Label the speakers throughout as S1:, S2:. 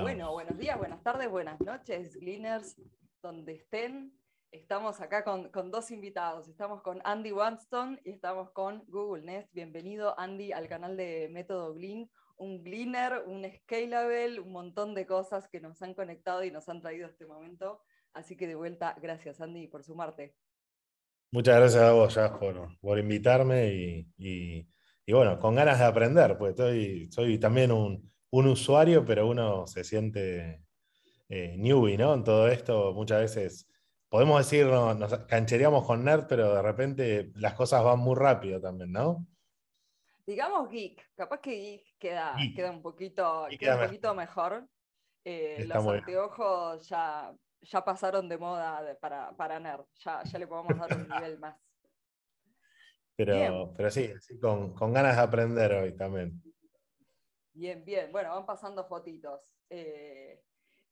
S1: Bueno, buenos días, buenas tardes, buenas noches, Gleaners, donde estén. Estamos acá con, dos invitados. Estamos con Andy Wanston y estamos con Google Nest. Bienvenido, Andy, al canal de Método Glean. Un Gleaner, un Scalable, un montón de cosas que nos han conectado y nos han traído a este momento. Así que de vuelta, gracias, Andy, por sumarte.
S2: Muchas gracias a vos, ya, por, invitarme y, bueno, con ganas de aprender, pues estoy, soy también un un usuario, pero uno se siente eh, newbie, ¿no? En todo esto, muchas veces podemos decir, nos cancheríamos con nerd, pero de repente las cosas van muy rápido también, ¿no?
S1: Digamos geek, capaz que geek queda, queda un poquito, un poquito mejor. Eh, los anteojos ya, ya pasaron de moda para, para nerd, ya, ya le podemos dar un nivel más.
S2: Pero, pero sí, sí con, con ganas de aprender hoy también.
S1: Bien, bien. Bueno, van pasando fotitos. Eh,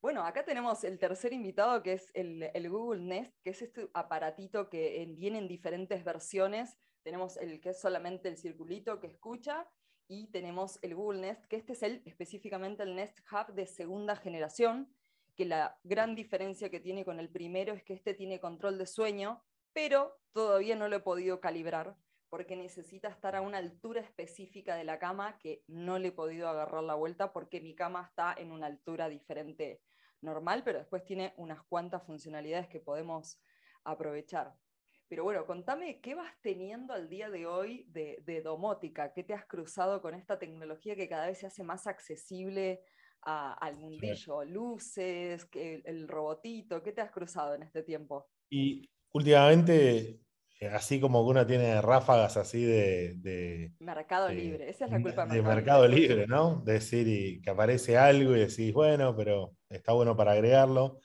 S1: bueno, acá tenemos el tercer invitado que es el, Google Nest, que es este aparatito que viene en diferentes versiones. Tenemos el que es solamente el circulito que escucha y tenemos el Google Nest, que este es el, específicamente el Nest Hub de segunda generación, que la gran diferencia que tiene con el primero es que este tiene control de sueño, pero todavía no lo he podido calibrar porque necesita estar a una altura específica de la cama que no le he podido agarrar la vuelta porque mi cama está en una altura diferente normal, pero después tiene unas cuantas funcionalidades que podemos aprovechar. Pero bueno, contame qué vas teniendo al día de hoy de, domótica, qué te has cruzado con esta tecnología que cada vez se hace más accesible al mundillo, luces, el, el robotito, ¿qué te has cruzado en este tiempo?
S2: Y últimamente así como que uno tiene ráfagas así
S1: de... mercado libre, esa es la culpa
S2: de, mercado, libre, ¿no? decir y que aparece algo y decís, bueno, pero está bueno para agregarlo.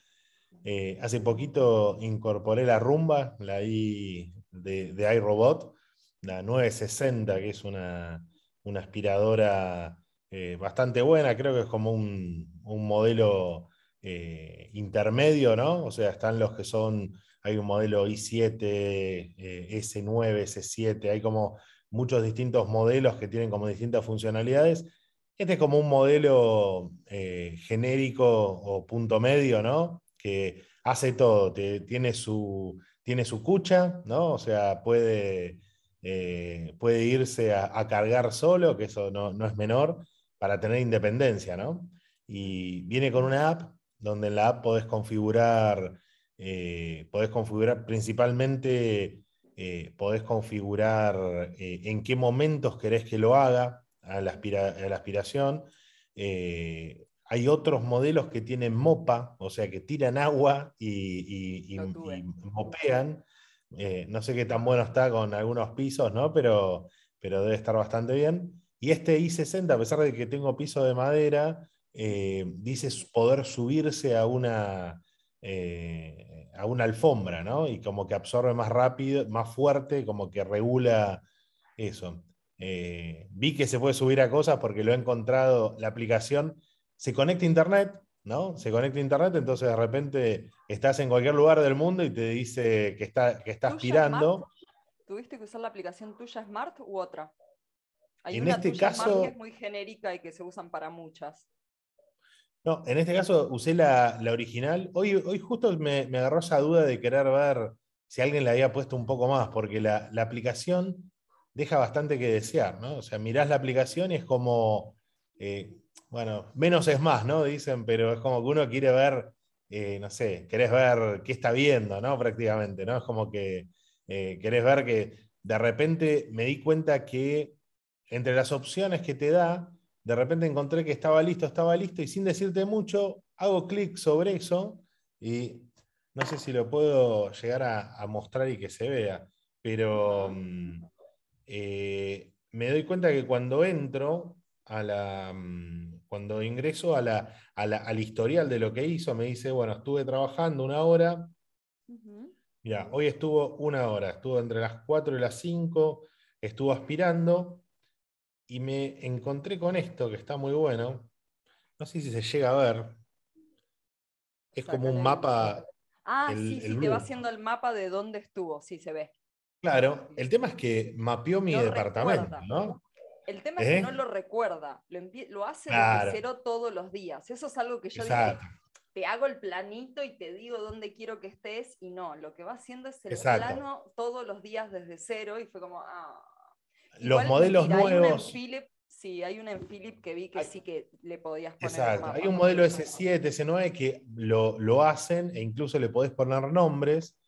S2: Eh, hace poquito incorporé la rumba, la I de, de iRobot, la 960, que es una, aspiradora eh, bastante buena, creo que es como un, un modelo intermedio, ¿no? O sea, están los que son hay un modelo i7, S9, S7, hay como muchos distintos modelos que tienen como distintas funcionalidades. Este es como un modelo eh, genérico o punto medio, ¿no? Que hace todo, tiene, su, tiene su cucha, ¿no? O sea, puede, eh, puede irse a, cargar solo, que eso no, no, es menor, para tener independencia, ¿no? Y viene con una app donde en la app podés configurar eh, podés configurar principalmente, eh, podés configurar eh, en qué momentos querés que lo haga a la, aspiración. hay otros modelos que tienen mopa, o sea, que tiran agua y, mopean. no sé qué tan bueno está con algunos pisos, ¿no? pero, pero debe estar bastante bien. Y este i60, a pesar de que tengo piso de madera, dice poder subirse a una, eh, a una alfombra, ¿no? Y como que absorbe más rápido, más fuerte, como que regula eso. Eh, vi que se puede subir a cosas porque lo he encontrado, la aplicación se conecta a internet, ¿no? Se conecta a internet, entonces de repente estás en cualquier lugar del mundo y te dice que está, que está aspirando.
S1: ¿Tuviste que usar la aplicación tuya Smart u otra?
S2: Hay en una este caso,
S1: que es muy genérica y que se usan para muchas.
S2: No, en este caso usé la, original. Hoy, hoy justo me, agarró esa duda de querer ver si alguien le había puesto un poco más, porque la, aplicación deja bastante que desear, ¿no? O sea, mirás la aplicación y es como, eh, bueno, menos es más, ¿no? Dicen, pero es como que uno quiere ver, eh, no sé, querés ver qué está viendo, ¿no? Prácticamente, ¿no? Es como que eh, querés ver que de repente me di cuenta que entre las opciones que te da, de repente encontré que estaba listo, estaba listo, y sin decirte mucho, hago clic sobre eso y no sé si lo puedo llegar a, mostrar y que se vea, pero mm, eh, me doy cuenta que cuando entro a la. Mm, cuando ingreso a la, al historial de lo que hizo, me dice, bueno, estuve trabajando una hora. Mira, hoy estuvo una hora, estuvo entre las 4 y las 5, estuvo aspirando, y me encontré con esto que está muy bueno. No sé si se llega a ver. Es como un mapa.
S1: Ah, sí, sí, te va haciendo el mapa de dónde estuvo, sí se ve.
S2: Claro, el tema es que mapeó mi departamento, ¿no?
S1: El tema es
S2: ¿Eh?
S1: que no lo recuerda, lo, lo hace
S2: Claro.
S1: desde cero todos los días. Eso es algo que yo dije, te hago el planito y te digo dónde quiero que estés, y no, lo que va haciendo es el
S2: Exacto.
S1: plano todos los días desde cero, y fue como, ah.
S2: Los modelos
S1: hay
S2: nuevos.
S1: Philip- sí, hay una en Philip que vi que
S2: Hay-
S1: sí que le podías poner.
S2: Exacto.
S1: mapa.
S2: Hay un modelo S7, S9 que lo, lo hacen e incluso le podés poner nombres.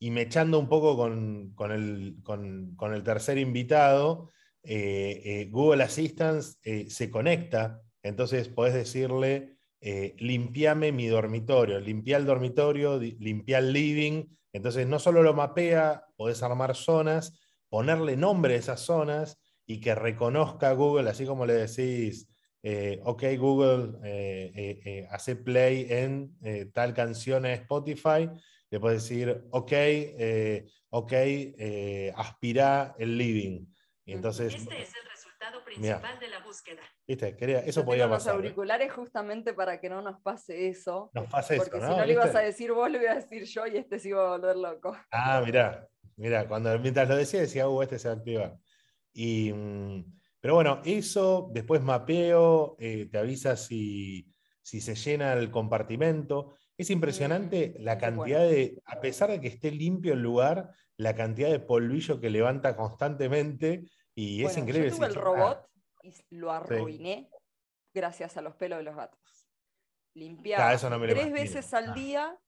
S2: Y me echando un poco con, con el, con- con el tercer invitado, eh, eh, Google Assistant eh, se conecta. Entonces podés decirle, eh, limpiame mi dormitorio, limpia el dormitorio, limpia el living. Entonces no solo lo mapea, podés armar zonas, ponerle nombre a esas zonas y que reconozca Google, así como le decís, eh, ok Google, eh, eh, eh, hace play en eh, tal canción en Spotify, le puedes decir, ok, eh, ok, eh, aspira el living. Y entonces,
S3: Este es el resultado
S2: Mirá.
S3: principal de la búsqueda.
S2: viste, quería- eso
S1: Yo
S2: podía
S1: tengo los
S2: pasar. ¿eh?
S1: auriculares justamente para que no nos pase eso.
S2: Nos pasa esto,
S1: Porque
S2: ¿no?
S1: si no le ibas
S2: ¿Viste?
S1: a decir vos, lo iba a decir yo y este se iba a volver loco.
S2: Ah, mirá, mirá, cuando, mientras lo decía, decía, uh, este se va a activar. Y, mm, pero bueno, eso, después mapeo, eh, te avisa si, si se llena el compartimento. Es impresionante
S1: Mm,
S2: la cantidad de, a pesar de que esté limpio el lugar, la cantidad de polvillo que levanta constantemente y es increíble.
S1: Yo tuve el robot y lo arruiné gracias a los pelos de los gatos. Limpiaba
S2: Ah, no
S1: tres
S2: imagino.
S1: veces al
S2: Ah.
S1: día,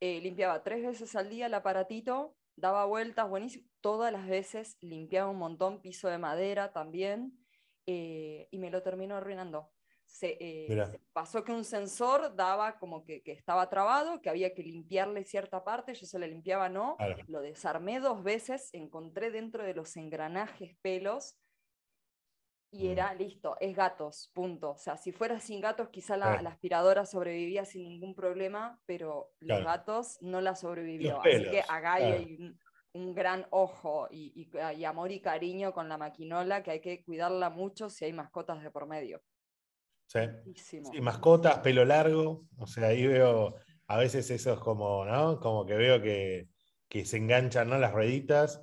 S1: eh, limpiaba tres veces al día el aparatito, daba vueltas, buenísimo. Todas las veces limpiaba un montón, piso de madera también, eh, y me lo terminó arruinando. Se, eh, se- pasó que un sensor daba como que, que estaba trabado, que había que limpiarle cierta parte, yo se le limpiaba no,
S2: Claro.
S1: lo desarmé dos veces, encontré dentro de los engranajes pelos y
S2: Mm.
S1: era listo, es gatos, punto. O sea, si fuera sin gatos, quizá la, aspiradora sobrevivía sin ningún problema, pero los
S2: Claro.
S1: gatos no la sobrevivió. Así que
S2: pelos,
S1: a Gaby
S2: claro.
S1: hay un, un gran ojo y, y- y amor y cariño con la maquinola, que hay que cuidarla mucho si hay mascotas de por medio.
S2: Sí. Mascotas, pelo largo, o sea, ahí veo, a veces eso es como, ¿no? Como que veo que, que se enganchan, ¿no? Las rueditas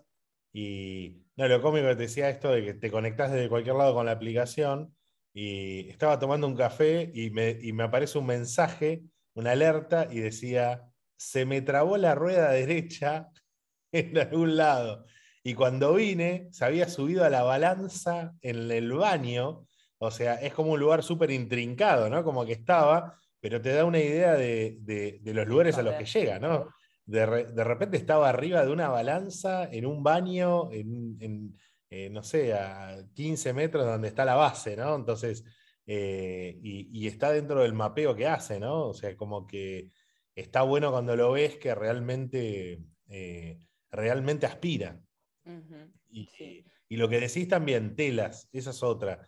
S2: y, no, lo cómico que te decía esto de que te conectás desde cualquier lado con la aplicación y estaba tomando un café y me, y me aparece un mensaje, una alerta y decía, se me trabó la rueda derecha en algún lado. Y cuando vine, se había subido a la balanza en el baño. O sea, es como un lugar súper intrincado, ¿no? Como que estaba, pero te da una idea de, de- de los lugares a los que llega, ¿no? De, re- de repente estaba arriba de una balanza, en un baño, en, en, eh, no sé, a 15 metros donde está la base, ¿no? Entonces, eh, y, y está dentro del mapeo que hace, ¿no? O sea, como que está bueno cuando lo ves que realmente, eh, realmente aspira. Y,
S1: Sí.
S2: y lo que decís también, telas, esa es otra.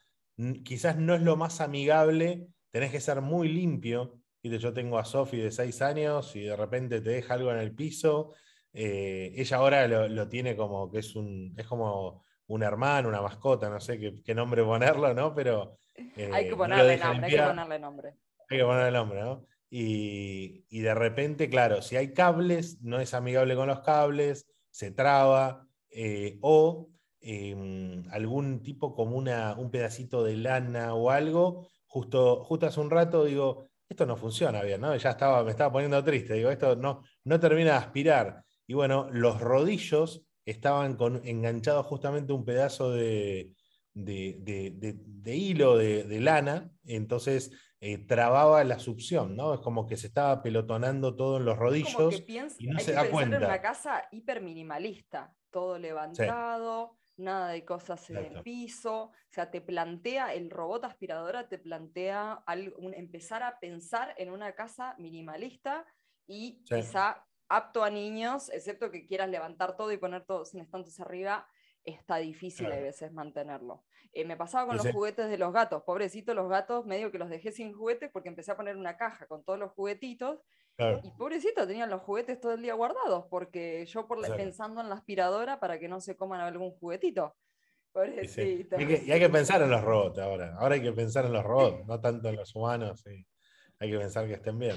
S2: Quizás no es lo más amigable, tenés que ser muy limpio. Viste, Yo tengo a Sofi de 6 años y de repente te deja algo en el piso. eh, ella ahora lo, lo tiene como que es un, es como un hermano, una mascota, no sé qué, qué nombre ponerlo, ¿no? Pero eh,
S1: hay que ponerle nombre, hay que ponerle nombre.
S2: Hay que poner el nombre, ¿no? Y, y de repente, claro, si hay cables, no es amigable con los cables, se traba, eh, o eh, algún tipo como una, un pedacito de lana o algo, justo, justo hace un rato digo, esto no funciona bien, ¿no? Ya estaba, me estaba poniendo triste, digo, esto no, no termina de aspirar. Y bueno, los rodillos estaban con, enganchados justamente un pedazo de, de, de- de- hilo de, lana, entonces eh, trababa la succión, ¿no? Es como que se estaba pelotonando todo en los
S1: Es como que
S2: rodillos.
S1: piensa,
S2: y no
S1: hay
S2: se
S1: que
S2: da
S1: pensar en
S2: cuenta.
S1: una casa hiper minimalista, todo levantado, nada de cosas en el piso, o sea, te plantea, el robot aspiradora te plantea algo- un- empezar a pensar en una casa minimalista y
S2: Sí.
S1: quizá apto a niños, excepto que quieras levantar todo y poner todo sin estantes arriba, está difícil a
S2: Claro.
S1: veces mantenerlo. Eh, me pasaba con los juguetes de los gatos, pobrecitos los gatos, medio que los dejé sin juguetes porque empecé a poner una caja con todos los juguetitos
S2: Claro.
S1: y pobrecito, tenían los juguetes todo el día guardados, porque yo por la- pensando en la aspiradora para que no se coman algún juguetito.
S2: Y, sí.
S1: Pobrecito.
S2: Y hay que, y hay que pensar en los robots ahora. Ahora hay que pensar en los robots, no tanto en los humanos. sí. Hay que pensar que estén bien.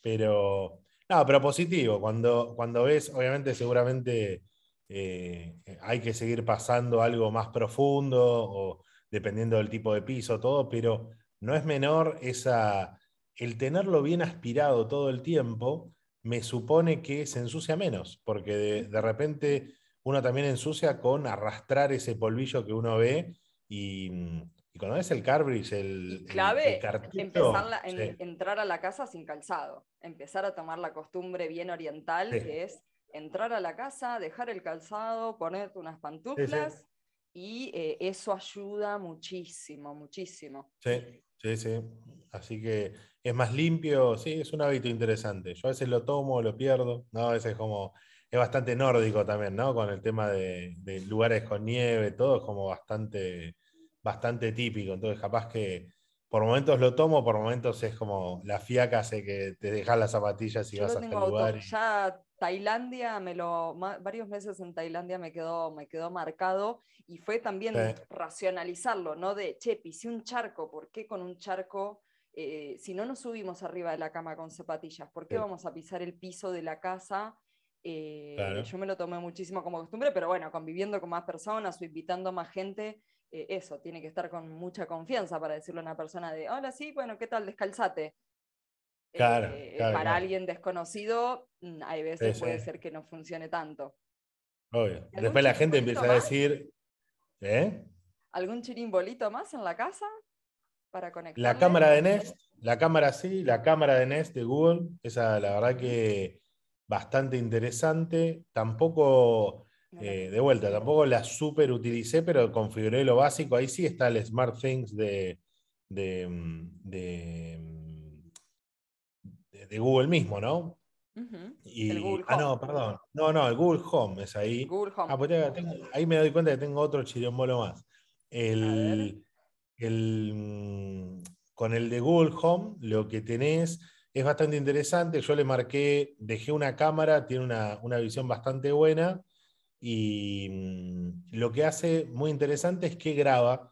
S2: Pero, no, pero positivo. Cuando, cuando ves, obviamente, seguramente eh, hay que seguir pasando algo más profundo o dependiendo del tipo de piso, todo, pero no es menor esa, el tenerlo bien aspirado todo el tiempo, me supone que se ensucia menos, porque de, repente uno también ensucia con arrastrar ese polvillo que uno ve y, cuando ves el carbridge, el,
S1: clave, empezar entrar a la casa sin calzado, empezar a tomar la costumbre bien oriental, que es entrar a la casa, dejar el calzado, ponerte unas pantuflas y eh, eso ayuda muchísimo, muchísimo.
S2: Sí, sí, sí. Así que es más limpio, sí, es un hábito interesante. Yo a veces lo tomo, lo pierdo, ¿no? A veces es como, es bastante nórdico también, ¿no? Con el tema de, lugares con nieve, todo es como bastante, bastante típico. Entonces, capaz que por momentos lo tomo, por momentos es como la fiaca hace que te dejas las zapatillas y vas hasta el lugar.
S1: Ya Tailandia, me lo, varios meses en Tailandia me quedó, me quedó marcado y fue también racionalizarlo, ¿no? De, che, pisé un charco, ¿por qué con un charco? Eh, si no nos subimos arriba de la cama con zapatillas, ¿por qué vamos a pisar el piso de la casa? Eh, yo me lo tomé muchísimo como costumbre, pero bueno, conviviendo con más personas o invitando a más gente, eh, eso, tiene que estar con mucha confianza para decirle a una persona de, hola, sí, bueno, ¿qué tal? Descalzate.
S2: Claro,
S1: para alguien desconocido, mm, hay veces puede ser que no funcione tanto.
S2: Obvio. Después la gente empieza a decir, ¿eh?
S1: ¿Algún chirimbolito más en la casa? para conectar.
S2: La cámara de Nest, la cámara sí, la cámara de Nest de Google, esa la verdad que bastante interesante. Tampoco, eh, de vuelta, tampoco la super utilicé, pero configuré lo básico. Ahí sí está el Smart Things de, de, Google mismo, ¿no? y, ah, no, perdón. No, no, el Google Home es ahí.
S1: Google Home. Ah,
S2: pues ahí me doy cuenta que tengo otro chirimbolo más. El, el, con el de Google Home lo que tenés es bastante interesante. Yo le marqué, dejé una cámara, tiene una, visión bastante buena y mm, lo que hace muy interesante es que graba.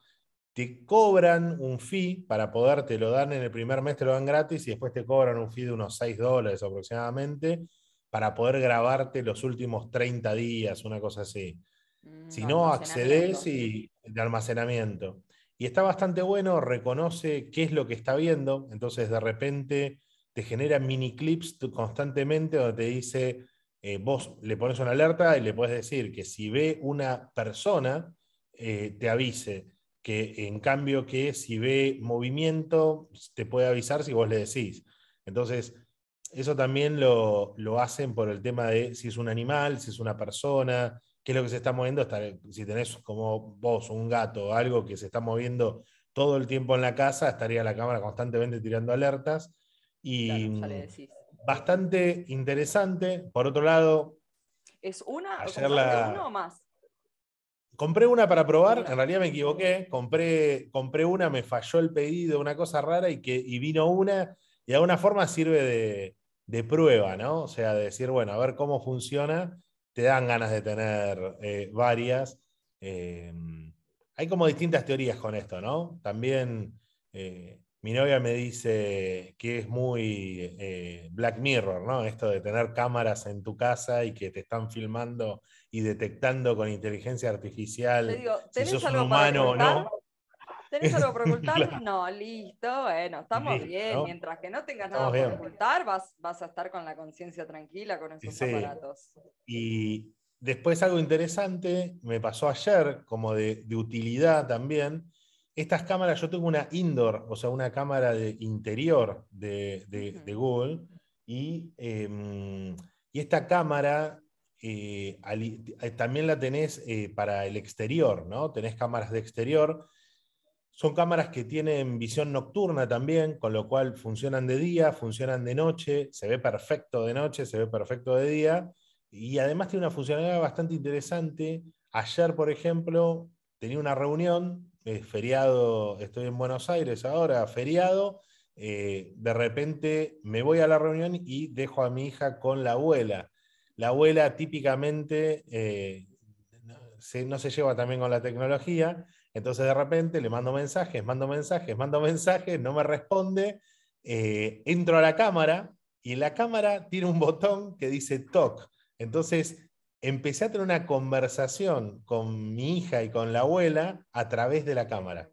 S2: Te cobran un fee para poder, te lo dan en el primer mes, te lo dan gratis y después te cobran un fee de unos 6 dólares aproximadamente para poder grabarte los últimos 30 días, una cosa así. Mm, si no, accedes y de almacenamiento. Y está bastante bueno, reconoce qué es lo que está viendo, entonces de repente te genera mini clips constantemente donde te dice, eh, vos le pones una alerta y le puedes decir que si ve una persona, eh, te avise, que en cambio que si ve movimiento, te puede avisar si vos le decís. Entonces, eso también lo, lo hacen por el tema de si es un animal, si es una persona, qué es lo que se está moviendo. si tenés como vos un gato o algo que se está moviendo todo el tiempo en la casa, estaría la cámara constantemente tirando alertas. Y bastante interesante. Por otro lado,
S1: ¿es una, o más?
S2: Compré una para probar, en realidad me equivoqué, compré, compré una, me falló el pedido, una cosa rara y, que, y vino una y de alguna forma sirve de, de prueba, ¿no? O sea, de decir, bueno, a ver cómo funciona te dan ganas de tener eh, varias. Eh, hay como distintas teorías con esto, ¿no? También eh, mi novia me dice que es muy Black Mirror, ¿no? Esto de tener cámaras en tu casa y que te están filmando y detectando con inteligencia artificial si sos un humano o no.
S1: ¿Tenés algo por ocultar? No, listo, bueno, estamos bien. Mientras que no tengas nada por ocultar, vas, vas a estar con la conciencia tranquila con esos aparatos.
S2: Y después algo interesante, me pasó ayer, como de, utilidad también. Estas cámaras, yo tengo una indoor, o sea, una cámara de interior de, Google, y, em, y, esta cámara eh, eh, también la tenés eh, para el exterior, ¿no? Tenés cámaras de exterior son cámaras que tienen visión nocturna también, con lo cual funcionan de día, funcionan de noche, se ve perfecto de noche, se ve perfecto de día, y además tiene una funcionalidad bastante interesante. Ayer, por ejemplo, tenía una reunión, feriado, estoy en Buenos Aires ahora, feriado, de repente me voy a la reunión y dejo a mi hija con la abuela. La abuela típicamente eh, no se lleva también con la tecnología, entonces de repente le mando mensajes, mando mensajes, mando mensajes, no me responde, eh, entro a la cámara y la cámara tiene un botón que dice talk. Entonces empecé a tener una conversación con mi hija y con la abuela a través de la cámara.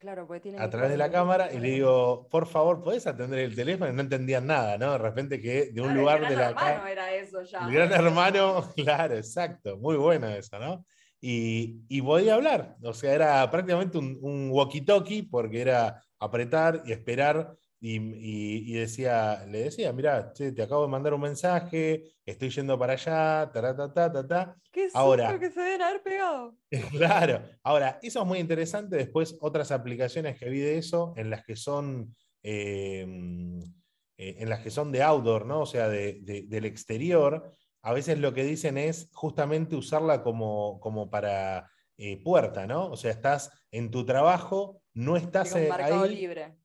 S1: Claro, porque tiene
S2: a través de la cámara y le digo, por favor, ¿podés atender el teléfono? Y no entendían nada, ¿no? De repente que de un lugar de la...
S1: El gran hermano era eso ya.
S2: El gran hermano, claro, exacto. Muy bueno eso, ¿no? Y, y podía hablar. O sea, era prácticamente un, un walkie-talkie porque era apretar y esperar y, decía, le decía, mira, te acabo de mandar un mensaje, estoy yendo para allá, ta, ta, ta, ta, ta.
S1: Qué ahora, que se deben haber pegado.
S2: Claro. Ahora, eso es muy interesante. Después, otras aplicaciones que vi de eso, en las que son, em, eh, en las que son de outdoor, ¿no? O sea, del exterior, a veces lo que dicen es justamente usarla como, como para eh, puerta, ¿no? O sea, estás en tu trabajo, no estás
S1: en ahí. libre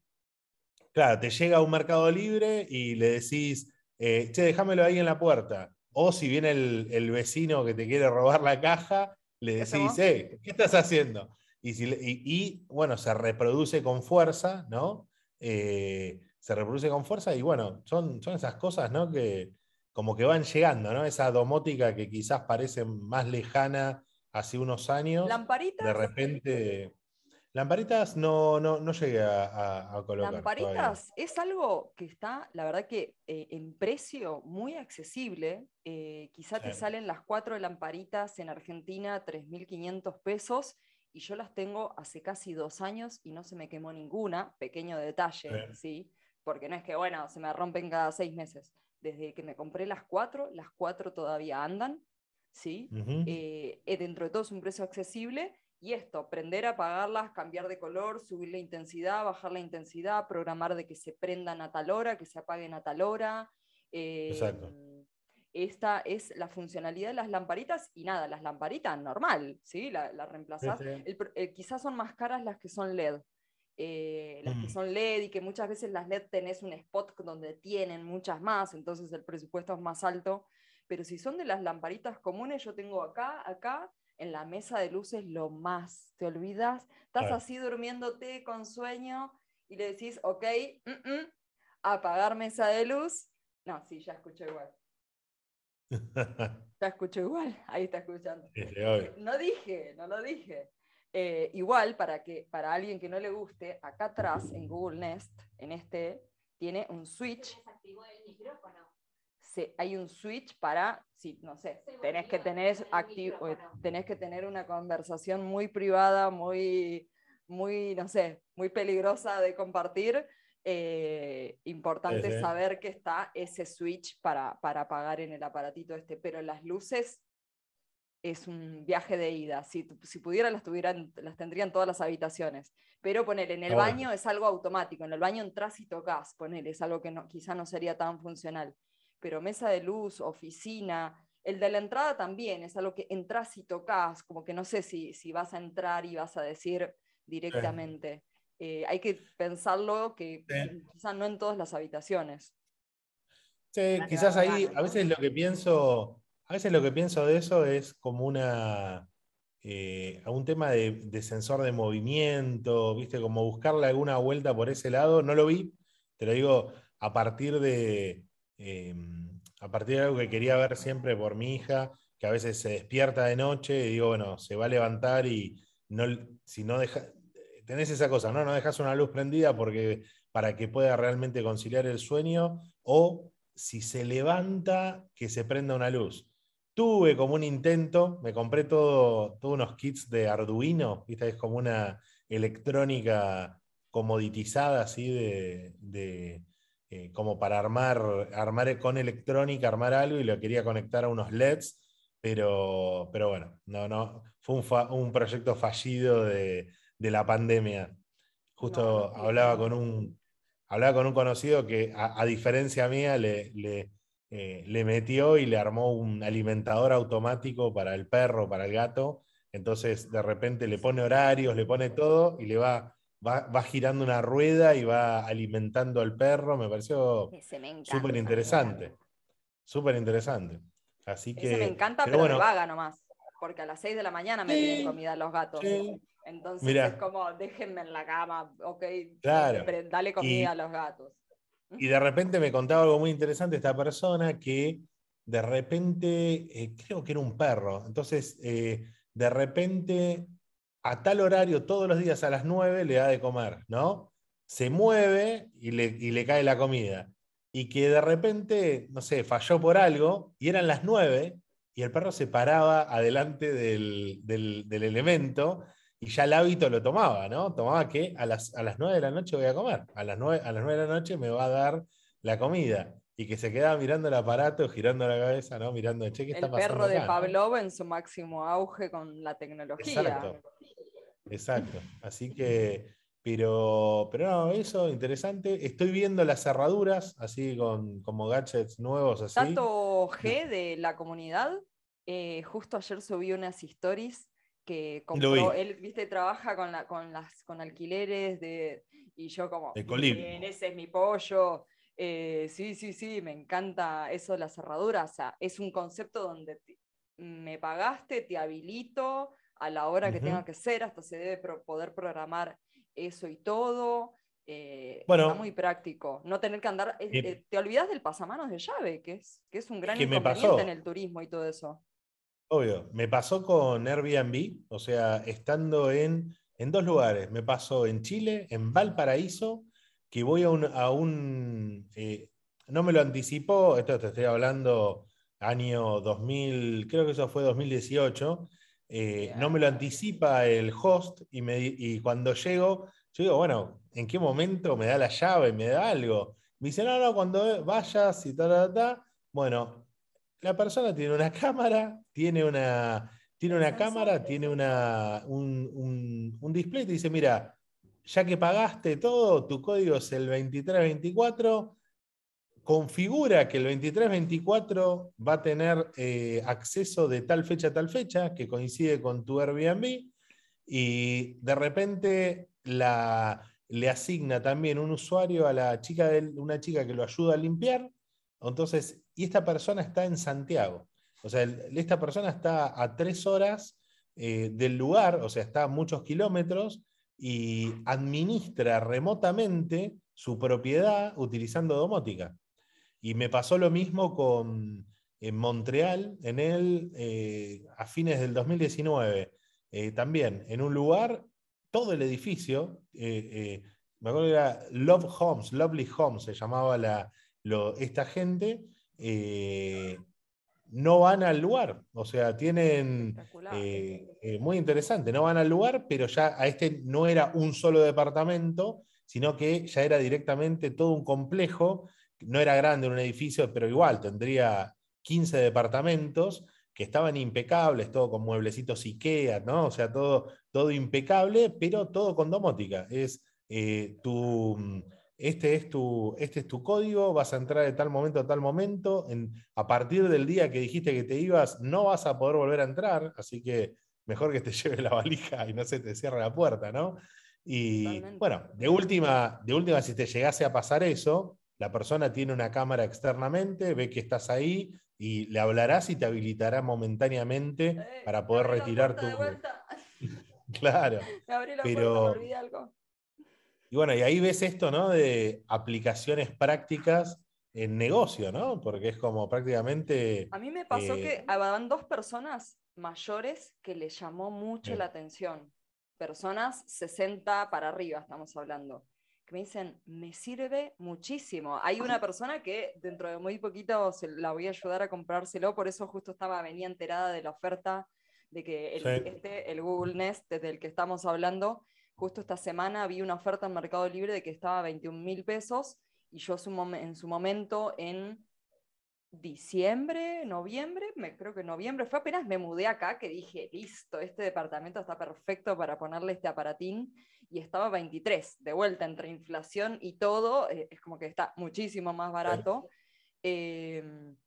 S2: Claro, te llega a un mercado libre y le decís, eh, che, déjamelo ahí en la puerta. O si viene el, vecino que te quiere robar la caja, le decís, eh, ¿qué estás haciendo? Y, bueno, se reproduce con fuerza, ¿no? Eh, se reproduce con fuerza y bueno, son, son esas cosas, ¿no? Que como que van llegando, ¿no? Esa domótica que quizás parece más lejana hace unos años.
S1: Lamparitas.
S2: De repente. Lamparitas no, no, no llegué a, colocar.
S1: Lamparitas es algo que está, la verdad que eh, en precio muy accesible. Eh, quizá te salen las cuatro lamparitas en Argentina 3.500 pesos y yo las tengo hace casi dos años y no se me quemó ninguna. Pequeño detalle, ¿sí? Porque no es que, bueno, se me rompen cada seis meses. Desde que me compré las cuatro, las cuatro todavía andan, ¿sí? Eh, dentro de todo es un precio accesible y esto, prender, apagarlas, cambiar de color, subir la intensidad, bajar la intensidad, programar de que se prendan a tal hora, que se apaguen a tal hora.
S2: Exacto.
S1: Em, esta es la funcionalidad de las lamparitas y nada, las lamparitas normal, ¿sí? La, la reemplazás. Eh, quizás son más caras las que son LED. Eh, las que mm. son LED y que muchas veces las LED tenés un spot donde tienen muchas más, entonces el presupuesto es más alto. Pero si son de las lamparitas comunes, yo tengo acá, acá, en la mesa de luces lo más. Te olvidas, estás así durmiéndote con sueño y le decís, ok, apagar mesa de luz. No, sí, ya escucho igual. ya escucho igual, ahí está escuchando. no dije, no lo dije. Eh, igual, para, que, para alguien que no le guste, acá atrás en Google Nest, en este, tiene un switch. el micrófono hay un switch para, si, no sé, tenés que tener, activo, tenés que tener una conversación muy privada, muy, muy, no sé, muy peligrosa de compartir. Eh, importante saber que está ese switch para, para apagar en el aparatito este, pero las luces es un viaje de ida. Si, si pudiera, las, tuvieran, las tendrían todas las habitaciones. Pero poner en el ah, baño es algo automático. En el baño entras y tocas, poner, es algo que no, quizá no sería tan funcional pero mesa de luz, oficina, el de la entrada también, es algo que entras y tocas, como que no sé si, si vas a entrar y vas a decir directamente. Eh, hay que pensarlo que quizás no en todas las habitaciones.
S2: Sí, quizás ahí, a veces lo que pienso, a veces lo que pienso de eso es como una, eh, un tema de, sensor de movimiento, viste, como buscarle alguna vuelta por ese lado, no lo vi, te lo digo a partir de, Em, a partir de algo que quería ver siempre por mi hija, que a veces se despierta de noche y digo, bueno, se va a levantar y no, si no deja, tenés esa cosa, ¿no? No dejas una luz prendida porque, para que pueda realmente conciliar el sueño, o si se levanta, que se prenda una luz. Tuve como un intento, me compré todo, todos unos kits de Arduino, ¿viste? es como una electrónica comoditizada así de eh, como para armar, armar con electrónica, armar algo y lo quería conectar a unos LEDs, pero, pero bueno, no, no, fue un, proyecto fallido de, la pandemia. Justo hablaba, con un, hablaba con un conocido que, a, diferencia mía, le, le, eh, le metió y le armó un alimentador automático para el perro, para el gato. Entonces, de repente le pone horarios, le pone todo y le va va, girando una rueda y va alimentando al perro. Me pareció súper interesante. Súper interesante. Así que.
S1: me encanta, pero, bueno, vaga nomás. Porque a las 6 de la mañana me piden comida los gatos. Entonces es como, déjenme en la cama, ok, dale comida a los gatos.
S2: Y de repente me contaba algo muy interesante esta persona que de repente, eh, creo que era un perro, entonces eh, de repente a tal horario todos los días a las 9 le da de comer, ¿no? Se mueve y le, y le cae la comida. Y que de repente, no sé, falló por algo y eran las 9 y el perro se paraba adelante del, del, del elemento y ya el hábito lo tomaba, ¿no? Tomaba que a las, a las 9 de la noche voy a comer, a las, 9, a las 9 de la noche me va a dar la comida y que se quedaba mirando el aparato, girando la cabeza, ¿no? Mirando, che, ¿qué está
S1: el
S2: pasando?
S1: perro de
S2: acá, no?
S1: Pavlov en su máximo auge con la tecnología.
S2: Exacto. Exacto. Así que, pero, pero no, eso interesante. Estoy viendo las cerraduras, así con como gadgets nuevos, así.
S1: Tato G de la comunidad, eh, justo ayer subí unas stories que compró, él, viste, trabaja con, la, con, las, con alquileres de, y yo como. "Bien, ese es mi pollo. Eh, sí, sí, sí, me encanta eso de la cerradura. O sea, es un concepto donde te- me pagaste, te habilito a la hora que tenga que ser, hasta se debe pro- poder programar eso y todo. eh,
S2: Bueno.
S1: está muy práctico. No tener que andar. eh, eh, te olvidas del pasamanos de llave, que es, que es un gran
S2: que
S1: inconveniente en el turismo y todo eso.
S2: Obvio, me pasó con Airbnb, o sea, estando en, en dos lugares. Me pasó en Chile, en Valparaíso, que voy a un, a un, no me lo anticipó, esto te estoy hablando año 2000, creo que eso fue 2018, eh, no me lo anticipa el host y, me, y cuando llego, yo digo, bueno, ¿en qué momento me da la llave, me da algo? Me dice, no, no, cuando vayas y tal, tal, tal. Bueno, la persona tiene una cámara, tiene una, tiene una cámara, tiene una, un, un- un display y te dice, mira, ya que pagaste todo, tu código es el 2324, configura que el 2324 va a tener eh, acceso de tal fecha a tal fecha, que coincide con tu Airbnb, y de repente le asigna también un usuario a la chica, del- una chica que lo ayuda a limpiar, entonces, y esta persona está en Santiago. O sea, esta persona está a tres horas eh, del lugar, o sea, está a muchos kilómetros y administra remotamente su propiedad utilizando domótica. Y me pasó lo mismo con en Montreal, en el, eh, a fines del 2019. eh, también, en un lugar, todo el edificio, eh, eh, me acuerdo que era Love Homes, Lovely Homes se llamaba la, lo- esta gente, no van al lugar. O sea, tienen muy interesante, no van al lugar, pero ya a este no era un solo departamento, sino que ya era directamente todo un complejo, no era grande un edificio, pero igual tendría 15 departamentos que estaban impecables, todo con mueblecitos IKEA, ¿no? O sea, todo, todo impecable, pero todo con domótica. Es eh, tu, este, es tu, este es tu código, vas a entrar de tal momento a tal momento, en, a partir del día que dijiste que te ibas, no vas a poder volver a entrar, así que mejor que te lleve la valija y no se te cierre la puerta, ¿no? Y
S1: Totalmente.
S2: bueno, de última, de última, si te llegase a pasar eso, la persona tiene una cámara externamente, ve que estás ahí y le hablarás y te habilitará momentáneamente
S1: Eh,
S2: para poder retirar tu. Claro.
S1: Abrí la
S2: Pero-
S1: puerta, me olvidé algo.
S2: Y bueno, y ahí ves esto, ¿no? De aplicaciones prácticas en negocio, ¿no? Porque es como prácticamente.
S1: A mí me pasó
S2: eh,
S1: que habían dos personas mayores que les llamó mucho
S2: Sí.
S1: la atención. Personas 60 para arriba, estamos hablando. Que me dicen, me sirve muchísimo. Hay una persona que dentro de muy poquito se la voy a ayudar a comprárselo, por eso justo estaba, venía enterada de la oferta de que el,
S2: Sí.
S1: este, el Google Nest, del que estamos hablando, justo esta semana vi una oferta en Mercado Libre de que estaba a 21 mil pesos y yo en su momento en diciembre, noviembre, me, creo que noviembre, fue apenas me mudé acá que dije, listo, este departamento está perfecto para ponerle este aparatín y estaba 23, de vuelta entre inflación y todo, eh, es como que está muchísimo más barato. Em,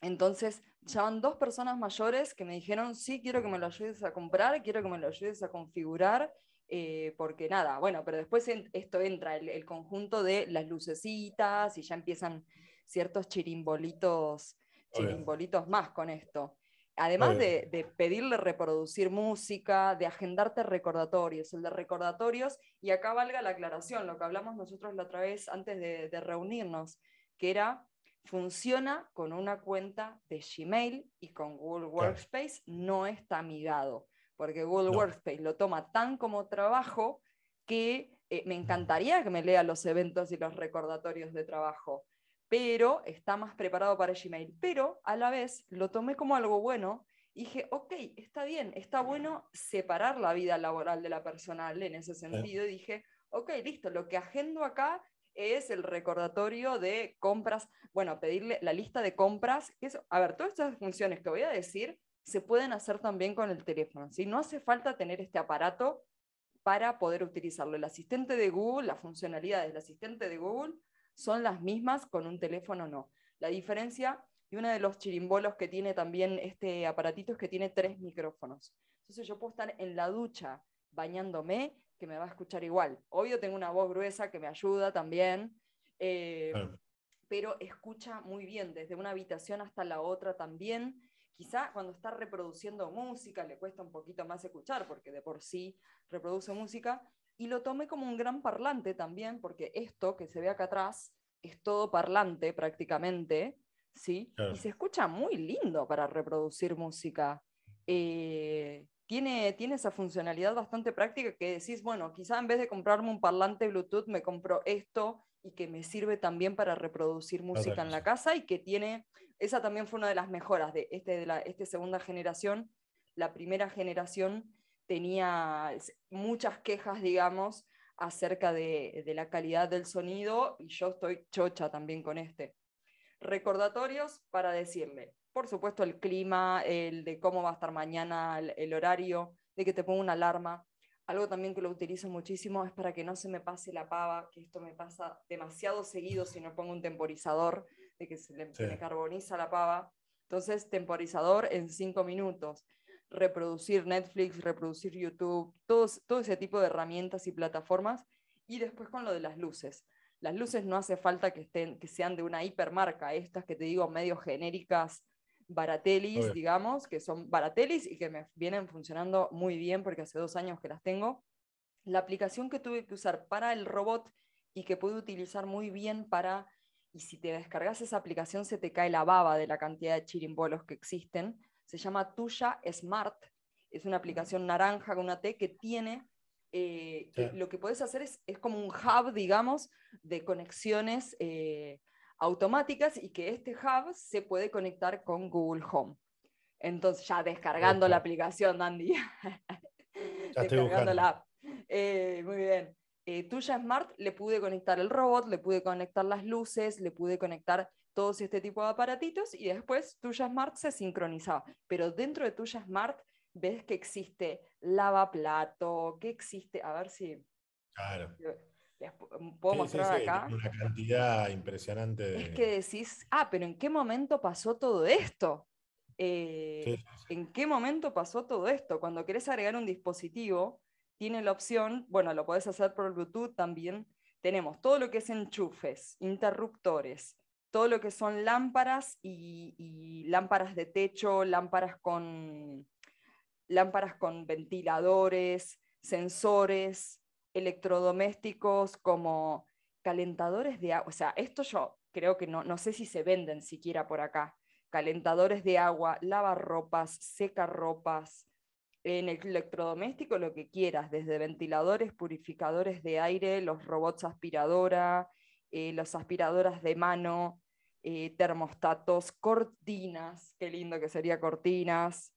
S1: entonces, ya van dos personas mayores que me dijeron, sí, quiero que me lo ayudes a comprar, quiero que me lo ayudes a configurar, eh, porque nada, bueno, pero después en- esto entra el, el conjunto de las lucecitas y ya empiezan ciertos chirimbolitos, chirimbolitos más con esto. Además de, de pedirle reproducir música, de agendarte recordatorios, el de recordatorios, y acá valga la aclaración, lo que hablamos nosotros la otra vez antes de, de reunirnos, que era funciona con una cuenta de Gmail y con Google Workspace no está amigado, porque Google Workspace lo toma tan como trabajo que eh, me encantaría que me lea los eventos y los recordatorios de trabajo, pero está más preparado para Gmail. Pero a la vez lo tomé como algo bueno y dije, ok, está bien, está bueno separar la vida laboral de la personal en ese sentido. Y dije, ok, listo, lo que agendo acá es el recordatorio de compras, bueno, pedirle la lista de compras, que a ver, todas estas funciones que voy a decir se pueden hacer también con el teléfono, ¿sí? No hace falta tener este aparato para poder utilizarlo. El asistente de Google, las funcionalidades del asistente de Google son las mismas con un teléfono no. La diferencia, y uno de los chirimbolos que tiene también este aparatito es que tiene tres micrófonos. Entonces yo puedo estar en la ducha bañándome que me va a escuchar igual. Obvio tengo una voz gruesa que me ayuda también, eh, pero escucha muy bien desde una habitación hasta la otra también. Quizá cuando está reproduciendo música le cuesta un poquito más escuchar porque de por sí reproduce música. Y lo tomé como un gran parlante también porque esto que se ve acá atrás es todo parlante prácticamente, ¿sí? Y se escucha muy lindo para reproducir música. Eh, tiene, esa funcionalidad bastante práctica que decís, bueno, quizá en vez de comprarme un parlante Bluetooth, me compro esto y que me sirve también para reproducir música en la casa y que tiene, esa también fue una de las mejoras de, este, de la este segunda generación. La primera generación tenía muchas quejas, digamos, acerca de, de la calidad del sonido y yo estoy chocha también con este. Recordatorios para decirle, por supuesto, el clima, el de cómo va a estar mañana, el, horario, de que te ponga una alarma. Algo también que lo utilizo muchísimo es para que no se me pase la pava, que esto me pasa demasiado seguido si no pongo un temporizador, de que se, le, me carboniza la pava. Entonces, temporizador en cinco minutos. Reproducir Netflix, reproducir YouTube, todos, todo ese tipo de herramientas y plataformas. Y después con lo de las luces. Las luces no hace falta que, estén, que sean de una hipermarca, estas que te digo medio genéricas, Baratelis, digamos, que son Baratelis y que me vienen funcionando muy bien porque hace dos años que las tengo. La aplicación que tuve que usar para el robot y que pude utilizar muy bien para, y si te descargas esa aplicación se te cae la baba de la cantidad de chirimbolos que existen, se llama Tuya Smart. Es una aplicación naranja con una T que tiene eh, lo que puedes hacer es, es, como un hub, digamos, de conexiones eh, automáticas y que este hub se puede conectar con Google Home. Entonces, ya descargando la aplicación, Andy. descargando la app. Eh, muy bien. Eh, tuya Smart le pude conectar el robot, le pude conectar las luces, le pude conectar todos este tipo de aparatitos y después Tuya Smart se sincronizaba. Pero dentro de Tuya Smart ves que existe lavaplato, que existe, a ver si...
S2: Claro.
S1: Mm, puedo mostrar acá.
S2: Una cantidad impresionante de...
S1: Es que decís, ah, pero ¿en qué momento pasó todo esto? Eh, ¿En qué momento pasó todo esto? Cuando querés agregar un dispositivo, tiene la opción, bueno, lo podés hacer por Bluetooth también. Tenemos todo lo que es enchufes, interruptores, todo lo que son lámparas y, lámparas de techo, lámparas con, lámparas con ventiladores, sensores, electrodomésticos como calentadores de agua, o sea, esto yo creo que no, no sé si se venden siquiera por acá, calentadores de agua, lavarropas, secarropas, en el electrodoméstico lo que quieras, desde ventiladores, purificadores de aire, los robots aspiradora, eh, las aspiradoras de mano, eh, termostatos, cortinas, qué lindo que sería cortinas,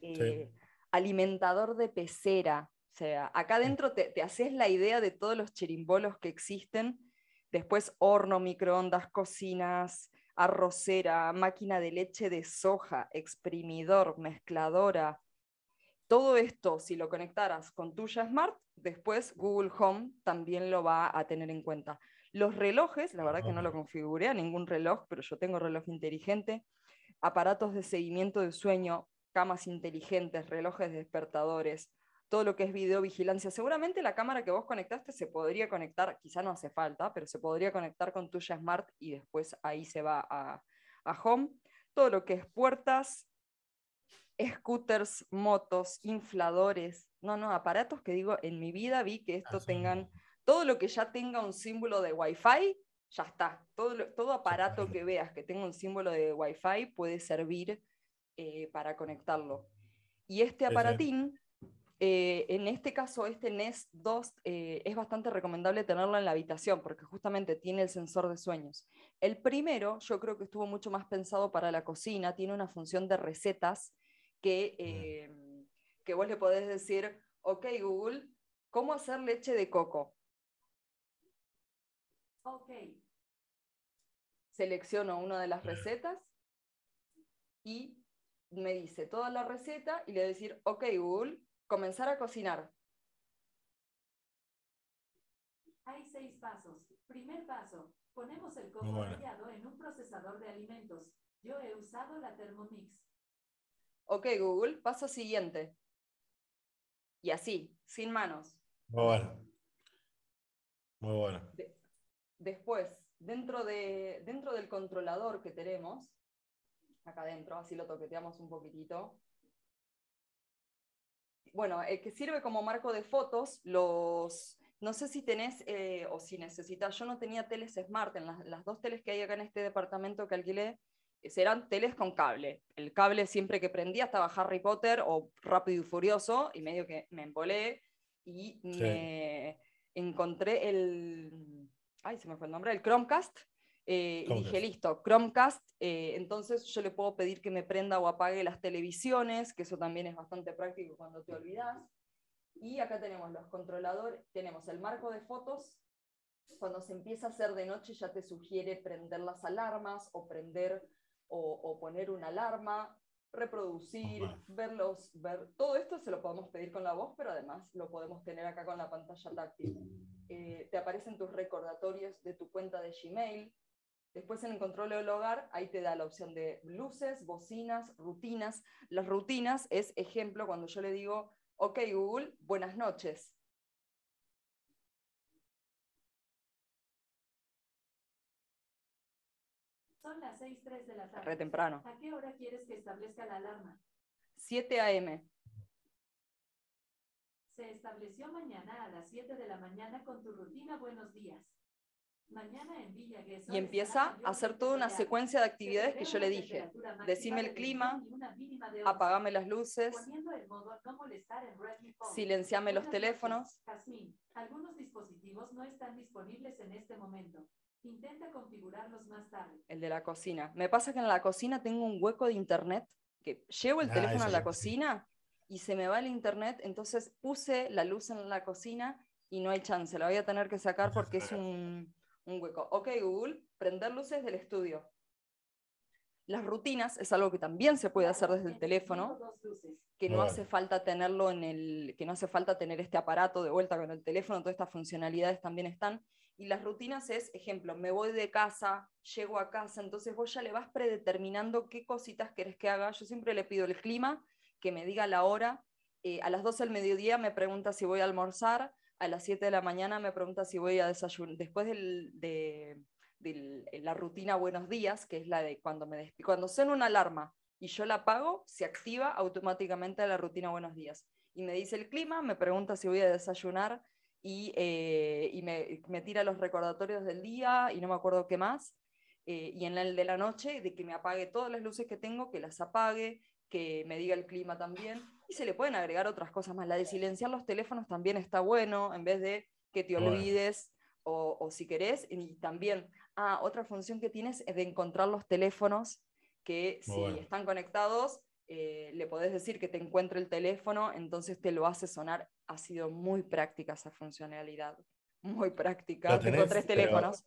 S1: eh, alimentador de pecera, o sea, acá adentro te, te haces la idea de todos los chirimbolos que existen. Después horno, microondas, cocinas, arrocera, máquina de leche de soja, exprimidor, mezcladora. Todo esto, si lo conectaras con tuya Smart, después Google Home también lo va a tener en cuenta. Los relojes, la verdad que no lo configuré a ningún reloj, pero yo tengo reloj inteligente, aparatos de seguimiento de sueño, camas inteligentes, relojes despertadores, todo lo que es videovigilancia. Seguramente la cámara que vos conectaste se podría conectar, quizá no hace falta, pero se podría conectar con tuya Smart y después ahí se va a, Home. Todo lo que es puertas, scooters, motos, infladores, no, no, aparatos que digo, en mi vida vi que esto tengan, todo lo que ya tenga un símbolo de Wi-Fi, ya está. Todo, todo aparato que veas que tenga un símbolo de Wi-Fi puede servir eh, para conectarlo. Y este aparatín, eh, en este caso, este Nest 2, eh, es bastante recomendable tenerlo en la habitación porque justamente tiene el sensor de sueños. El primero, yo creo que estuvo mucho más pensado para la cocina, tiene una función de recetas que, que vos le podés decir, ok Google, ¿cómo hacer leche de coco?
S3: Ok.
S1: Selecciono una de las recetas y me dice toda la receta y le voy a decir, ok Google, comenzar a cocinar.
S3: Hay seis pasos. Primer paso, ponemos el coco rallado en un procesador de alimentos. Yo he usado la Thermomix.
S1: Ok Google, paso siguiente. Y así, sin manos.
S2: Muy bueno. Muy bueno.
S1: Después, dentro, de, dentro del controlador que tenemos, acá adentro, así lo toqueteamos un poquitito. Bueno, el que sirve como marco de fotos, los, no sé si tenés eh, o si necesitas, yo no tenía teles smart, en las, las, dos teles que hay acá en este departamento que alquilé, eran teles con cable. El cable siempre que prendía estaba Harry Potter o Rápido y Furioso, y medio que me embolé y me encontré el, ay, se me fue el nombre, el Chromecast, eh, y dije, listo, Chromecast, eh, entonces yo le puedo pedir que me prenda o apague las televisiones, que eso también es bastante práctico cuando te olvidas. Y acá tenemos los controladores, tenemos el marco de fotos. Cuando se empieza a hacer de noche ya te sugiere prender las alarmas o prender o, poner una alarma, reproducir, verlos, ver todo esto se lo podemos pedir con la voz, pero además lo podemos tener acá con la pantalla táctil. Eh, te aparecen tus recordatorios de tu cuenta de Gmail, Después en el control del hogar, ahí te da la opción de luces, bocinas, rutinas. Las rutinas es ejemplo cuando yo le digo, ok Google, buenas noches.
S3: Son las 6.03 de la tarde.
S1: Re temprano.
S3: ¿A qué hora quieres que establezca la alarma?
S1: 7 a.m.
S3: Se estableció mañana a las 7 de la mañana con tu rutina Buenos días
S1: y empieza a hacer toda una secuencia de actividades que yo le dije. Decime el clima, apagame las luces, silenciame los teléfonos.
S3: Algunos dispositivos no están disponibles en este momento. Intenta configurarlos más tarde.
S1: El de la cocina. Me pasa que en la cocina tengo un hueco de internet, que llevo el ah, teléfono a la cocina y se me va el internet, entonces puse la luz en la cocina y no hay chance, la voy a tener que sacar porque es un, un hueco. Ok, Google, prender luces del estudio. Las rutinas es algo que también se puede hacer desde el teléfono, que no hace falta tenerlo en el, que no hace falta tener este aparato de vuelta con el teléfono, todas estas funcionalidades también están. Y las rutinas es, ejemplo, me voy de casa, llego a casa, entonces vos ya le vas predeterminando qué cositas querés que haga. Yo siempre le pido el clima, que me diga la hora. Eh, a las 12 del mediodía me pregunta si voy a almorzar, a las 7 de la mañana me pregunta si voy a desayunar. Después de, la rutina Buenos Días, que es la de cuando me cuando suena una alarma y yo la apago, se activa automáticamente la rutina Buenos Días. Y me dice el clima, me pregunta si voy a desayunar y, eh, me, tira los recordatorios del día y no me acuerdo qué más. Eh, y en el de la noche, de que me apague todas las luces que tengo, que las apague, que me diga el clima también. Y se le pueden agregar otras cosas más. La de silenciar los teléfonos también está bueno, en vez de que te olvides o, si querés. Y también, ah, otra función que tienes es de encontrar los teléfonos que si están conectados, eh, le podés decir que te encuentre el teléfono, entonces te lo hace sonar. Ha sido muy práctica esa funcionalidad. Muy práctica. Tengo tres teléfonos.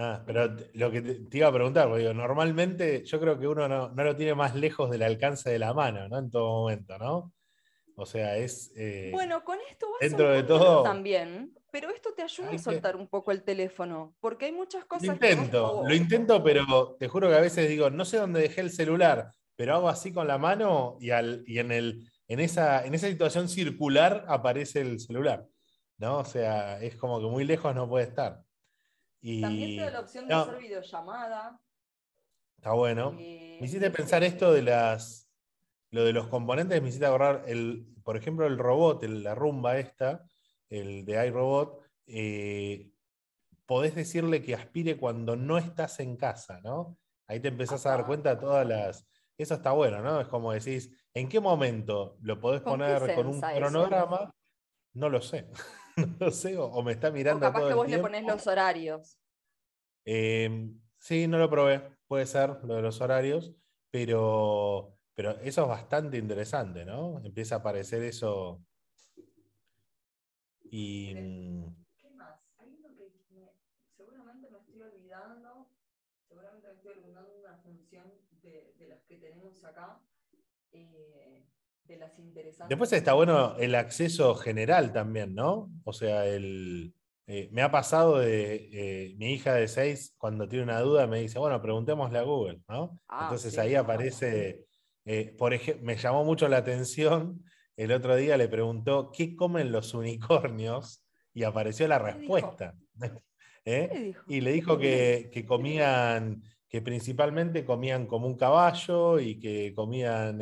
S2: Ah, pero lo que te, iba a preguntar, porque normalmente yo creo que uno no, lo tiene más lejos del alcance de la mano, ¿no? En todo momento, ¿no? O sea, es.
S1: Eh, bueno, con esto vas dentro de todo también, pero esto te ayuda a soltar un poco el teléfono, porque hay muchas cosas.
S2: Lo intento, lo intento, pero te juro que a veces digo, no sé dónde dejé el celular, pero hago así con la mano y, al, y en, el, en, esa, en esa situación circular aparece el celular, ¿no? O sea, es como que muy lejos no puede estar.
S1: También te da la opción de hacer videollamada.
S2: Está bueno. me hiciste pensar esto de las. Lo de los componentes, me hiciste ahorrar el, por ejemplo, el robot, la rumba esta, el de iRobot. Eh, podés decirle que aspire cuando no estás en casa, ¿no? Ahí te empezás a dar cuenta de todas las... Eso está bueno, ¿no? Es como decís, ¿en qué momento lo podés poner con un cronograma? No lo sé. no lo sé, o, me está mirando.
S1: O capaz que vos le ponés los horarios.
S2: Em, sí, no lo probé. Puede ser lo de los horarios, pero, pero eso es bastante interesante, ¿no? Empieza a aparecer eso. Y.
S1: ¿Qué más? Hay uno que seguramente me estoy olvidando. Seguramente me estoy olvidando una función de, las que tenemos acá. Eh,
S2: Después está bueno el acceso general también, ¿no? O sea, el, eh, me ha pasado de eh, mi hija de 6, cuando tiene una duda, me dice, bueno, preguntémosle a Google, ¿no? Ah, Entonces ahí aparece, eh, por ejemplo, me llamó mucho la atención, el otro día le preguntó, ¿qué comen los unicornios? Y apareció la respuesta. Y le dijo que, que comían que principalmente comían como un caballo y que comían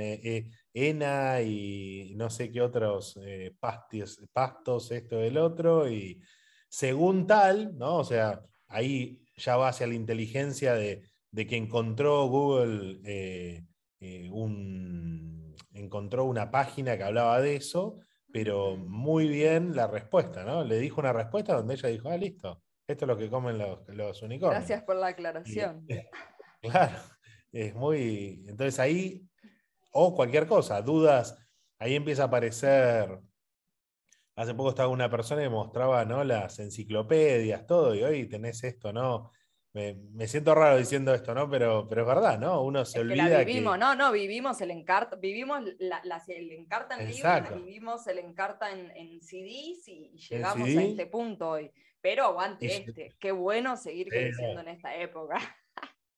S2: Ena y no sé qué otros eh, pastos, esto del otro, y según tal, ¿no? O sea, ahí ya va hacia la inteligencia de, que encontró Google eh, eh, un, encontró una página que hablaba de eso, pero muy bien la respuesta, ¿no? Le dijo una respuesta donde ella dijo, ah, listo, esto es lo que comen los, los unicornios.
S1: Gracias por la aclaración.
S2: claro, es muy. Entonces ahí o cualquier cosa, dudas, ahí empieza a aparecer. Hace poco estaba una persona y mostraba ¿no? las enciclopedias, todo, y hoy tenés esto, ¿no? Me, siento raro diciendo esto, ¿no? Pero, pero es verdad, ¿no? Uno se olvida.
S1: Que vivimos, no, no, vivimos el encarta, vivimos la, el encarta en libros, vivimos el encarta en, en CDs y llegamos a este punto hoy. Pero aguante este, qué bueno seguir creciendo en esta época.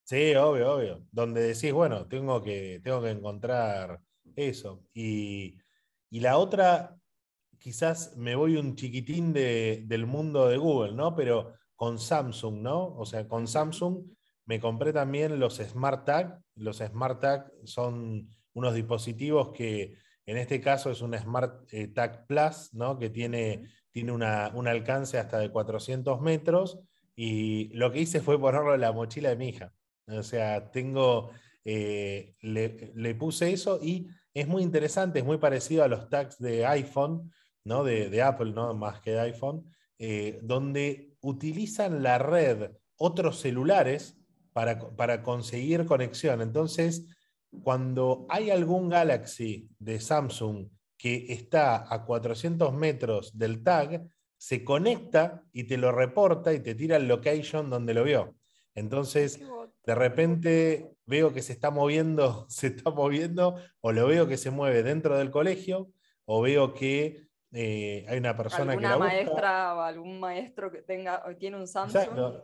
S2: Sí, obvio, obvio. Donde decís, bueno, tengo que, tengo que encontrar eso. Y, la otra, quizás me voy un chiquitín del mundo de Google, ¿no? Pero con Samsung, ¿no? O sea, con Samsung me compré también los Smart Tag. Los Smart Tag son unos dispositivos que en este caso es un Smart eh, Tag Plus, ¿no? Que tiene, tiene una, un alcance hasta de 400 metros. Y lo que hice fue ponerlo en la mochila de mi hija. O sea, tengo, eh, le, puse eso y es muy interesante, es muy parecido a los tags de iPhone, ¿no? de, Apple, ¿no? más que de iPhone, eh, donde utilizan la red otros celulares para, para conseguir conexión. Entonces, cuando hay algún Galaxy de Samsung que está a 400 metros del tag, se conecta y te lo reporta y te tira el location donde lo vio. Entonces, de repente veo que se está moviendo, se está moviendo, o lo veo que se mueve dentro del colegio, o veo que eh, hay una persona que la
S1: maestra o algún maestro que tenga tiene un Samsung.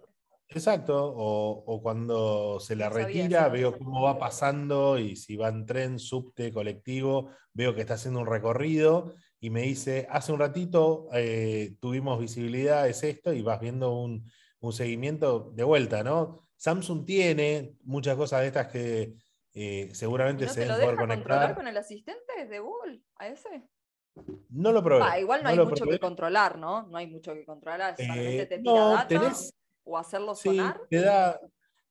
S2: Exacto, O, cuando se la retira, veo cómo va pasando y si va en tren, subte, colectivo, veo que está haciendo un recorrido y me dice, hace un ratito eh, tuvimos visibilidad, es esto, y vas viendo un, un seguimiento de vuelta, ¿no? Samsung tiene muchas cosas de estas que eh, seguramente se deben poder conectar.
S1: con el asistente de Google a ese?
S2: No lo probé.
S1: igual no, hay mucho que controlar, ¿no? No hay mucho que controlar. Eh, te tira no, o hacerlo sonar.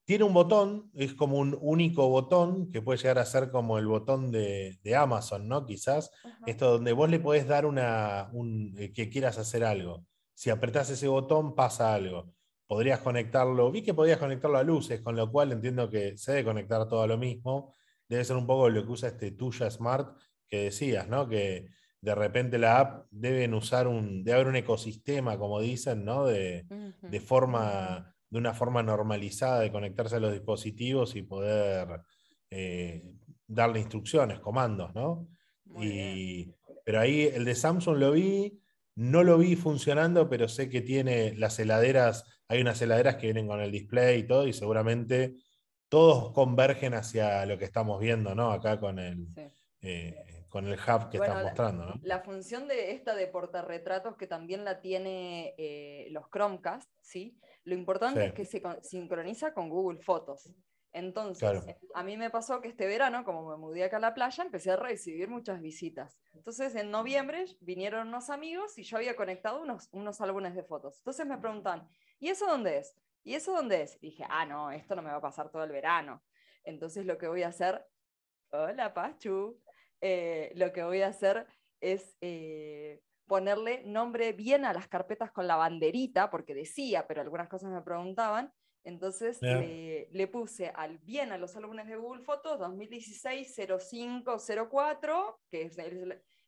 S2: tiene un botón, es como un único botón que puede llegar a ser como el botón de, Amazon, ¿no? Quizás. Esto donde vos le podés dar una. Un, eh, que quieras hacer algo. Si apretás ese botón, pasa algo podrías conectarlo, vi que podías conectarlo a luces, con lo cual entiendo que se debe conectar todo a lo mismo. Debe ser un poco lo que usa este Tuya Smart que decías, ¿no? Que de repente la app deben usar un, debe haber un ecosistema, como dicen, ¿no? De, forma, de una forma normalizada de conectarse a los dispositivos y poder eh, darle instrucciones, comandos, ¿no? pero ahí el de Samsung lo vi, no lo vi funcionando, pero sé que tiene las heladeras hay unas heladeras que vienen con el display y todo, y seguramente todos convergen hacia lo que estamos viendo, ¿no? Acá con el, eh, con el hub que están mostrando, ¿no?
S1: La función de esta de portarretratos, que también la tiene eh, los Chromecast, ¿sí? Lo importante es que se sincroniza con Google Fotos. Entonces, a mí me pasó que este verano, como me mudé acá a la playa, empecé a recibir muchas visitas. Entonces, en noviembre vinieron unos amigos y yo había conectado unos, unos álbumes de fotos. Entonces me preguntan, ¿y eso dónde es? ¿Y eso dónde es? Y dije, ah, no, esto no me va a pasar todo el verano. Entonces lo que voy a hacer, hola Pachu, eh, lo que voy a hacer es eh, ponerle nombre bien a las carpetas con la banderita, porque decía, pero algunas cosas me preguntaban. Entonces le, puse al, bien a los álbumes de Google Fotos 2016-0504, que es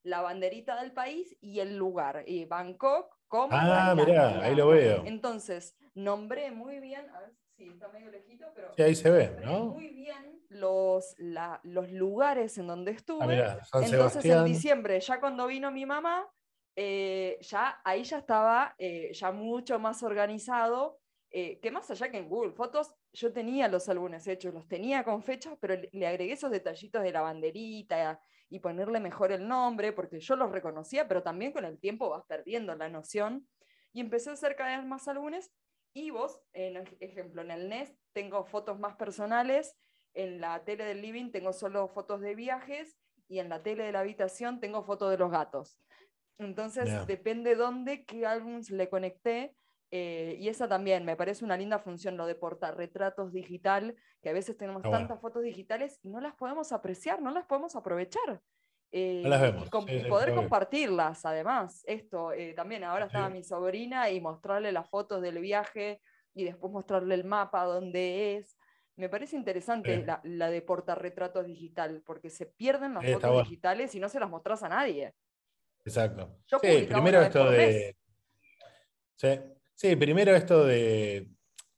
S1: la banderita del país, y el lugar, y Bangkok, como.
S2: Ah, mirá, ahí lo veo.
S1: Entonces, nombré muy bien, a ver si está medio lejito, pero.
S2: Sí, ahí se ve, ¿no?
S1: Muy bien los, los lugares en donde estuve.
S2: Ah,
S1: Entonces, en diciembre, ya cuando vino mi mamá, eh, ya ahí ya estaba eh, ya mucho más organizado, eh, que más allá que en Google Fotos, yo tenía los álbumes hechos, los tenía con fechas, pero le, agregué esos detallitos de la banderita y ponerle mejor el nombre, porque yo los reconocía, pero también con el tiempo vas perdiendo la noción. Y empecé a hacer cada vez más álbumes. Y vos, en ejemplo, en el NES tengo fotos más personales, en la tele del living tengo solo fotos de viajes y en la tele de la habitación tengo fotos de los gatos. Entonces, depende dónde, qué álbums le conecté. Eh, y esa también me parece una linda función, lo de retratos digital, que a veces tenemos tantas fotos digitales y no las podemos apreciar, no las podemos aprovechar.
S2: Eh, las vemos.
S1: Y, poder compartirlas, además. Esto eh, también, ahora estaba mi sobrina y mostrarle las fotos del viaje y después mostrarle el mapa donde es. Me parece interesante la, la, de retratos digital, porque se pierden las fotos digitales y no se las mostras a nadie.
S2: Exacto. sí, primero esto de. Sí, primero esto de.